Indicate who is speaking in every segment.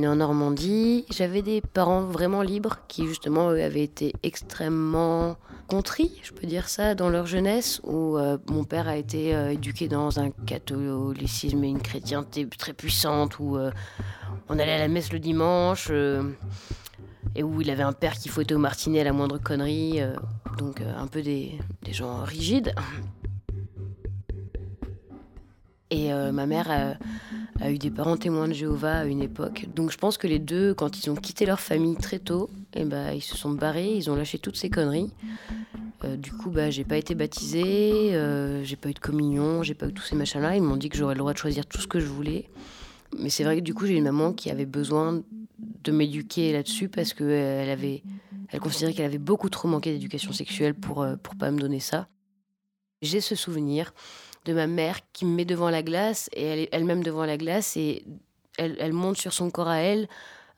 Speaker 1: suis en Normandie. J'avais des parents vraiment libres qui justement avaient été extrêmement contris, je peux dire ça, dans leur jeunesse, où euh, mon père a été euh, éduqué dans un catholicisme et une chrétienté très puissante, où euh, on allait à la messe le dimanche, et où il avait un père qui fouettait au martinet à la moindre connerie, donc un peu des gens rigides. Et ma mère a eu des parents témoins de Jéhovah à une époque. Donc je pense que les deux, quand ils ont quitté leur famille très tôt, eh ben, ils se sont barrés, ils ont lâché toutes ces conneries. Euh, du coup, bah, j'ai pas été baptisée, euh, j'ai pas eu de communion, j'ai pas eu tous ces machins-là. Ils m'ont dit que j'aurais le droit de choisir tout ce que je voulais. Mais c'est vrai que du coup, j'ai une maman qui avait besoin de m'éduquer là-dessus parce qu'elle avait, elle considérait qu'elle avait beaucoup trop manqué d'éducation sexuelle pour, euh, pour pas me donner ça. J'ai ce souvenir de ma mère qui me met devant la glace et elle-même devant la glace et elle, elle, monte sur son corps à elle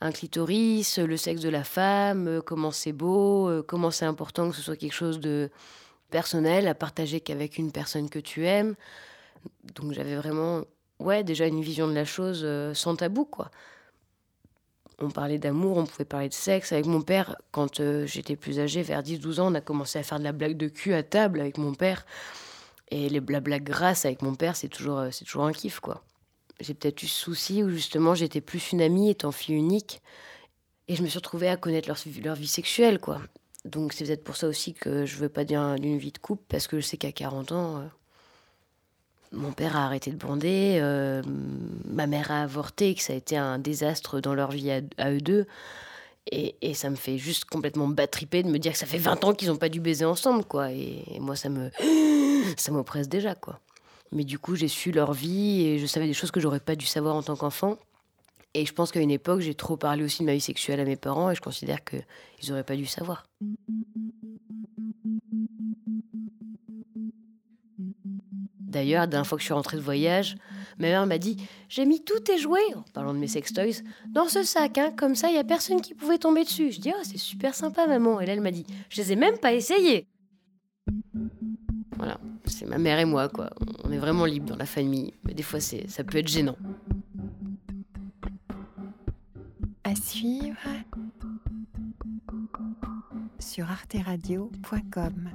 Speaker 1: un clitoris, le sexe de la femme, euh, comment c'est beau, euh, comment c'est important que ce soit quelque chose de personnel à partager qu'avec une personne que tu aimes. Donc j'avais vraiment, ouais, déjà une vision de la chose euh, sans tabou, quoi. On parlait d'amour, on pouvait parler de sexe. Avec mon père, quand j'étais plus âgée, vers 10-12 ans, on a commencé à faire de la blague de cul à table avec mon père. Et les blabla grâce avec mon père, c'est toujours, euh, c'est toujours un kiff, quoi. J'ai peut-être eu ce souci où justement j'étais plus une amie étant fille unique. Et je me suis retrouvée à connaître leur, leur vie sexuelle, quoi. Donc c'est peut-être pour ça aussi que je veux pas dire d'une vie de couple, parce que je sais qu'à 40 ans, euh, mon père a arrêté de bander, euh, ma mère a avorté, que ça a été un désastre dans leur vie à eux deux. Et, ça me fait juste complètement battriper de me dire que ça fait 20 ans qu'ils n'ont pas dû baiser ensemble, quoi. Et, moi, ça me. ça m'oppresse déjà, quoi. Mais du coup, j'ai su leur vie et je savais des choses que j'aurais pas dû savoir en tant qu'enfant. Et je pense qu'à une époque, j'ai trop parlé aussi de ma vie sexuelle à mes parents et je considère qu'ils n'auraient pas dû savoir. D'ailleurs, la dernière fois que je suis rentrée de voyage, ma mère m'a dit J'ai mis tous tes jouets, en parlant de mes sextoys, dans ce sac, hein, comme ça, il n'y a personne qui pouvait tomber dessus. Je dis Oh, c'est super sympa, maman. Et là, elle m'a dit Je les ai même pas essayés. Voilà, c'est ma mère et moi, quoi. On est vraiment libre dans la famille, mais des fois, ça peut être gênant.
Speaker 2: À suivre sur arteradio.com.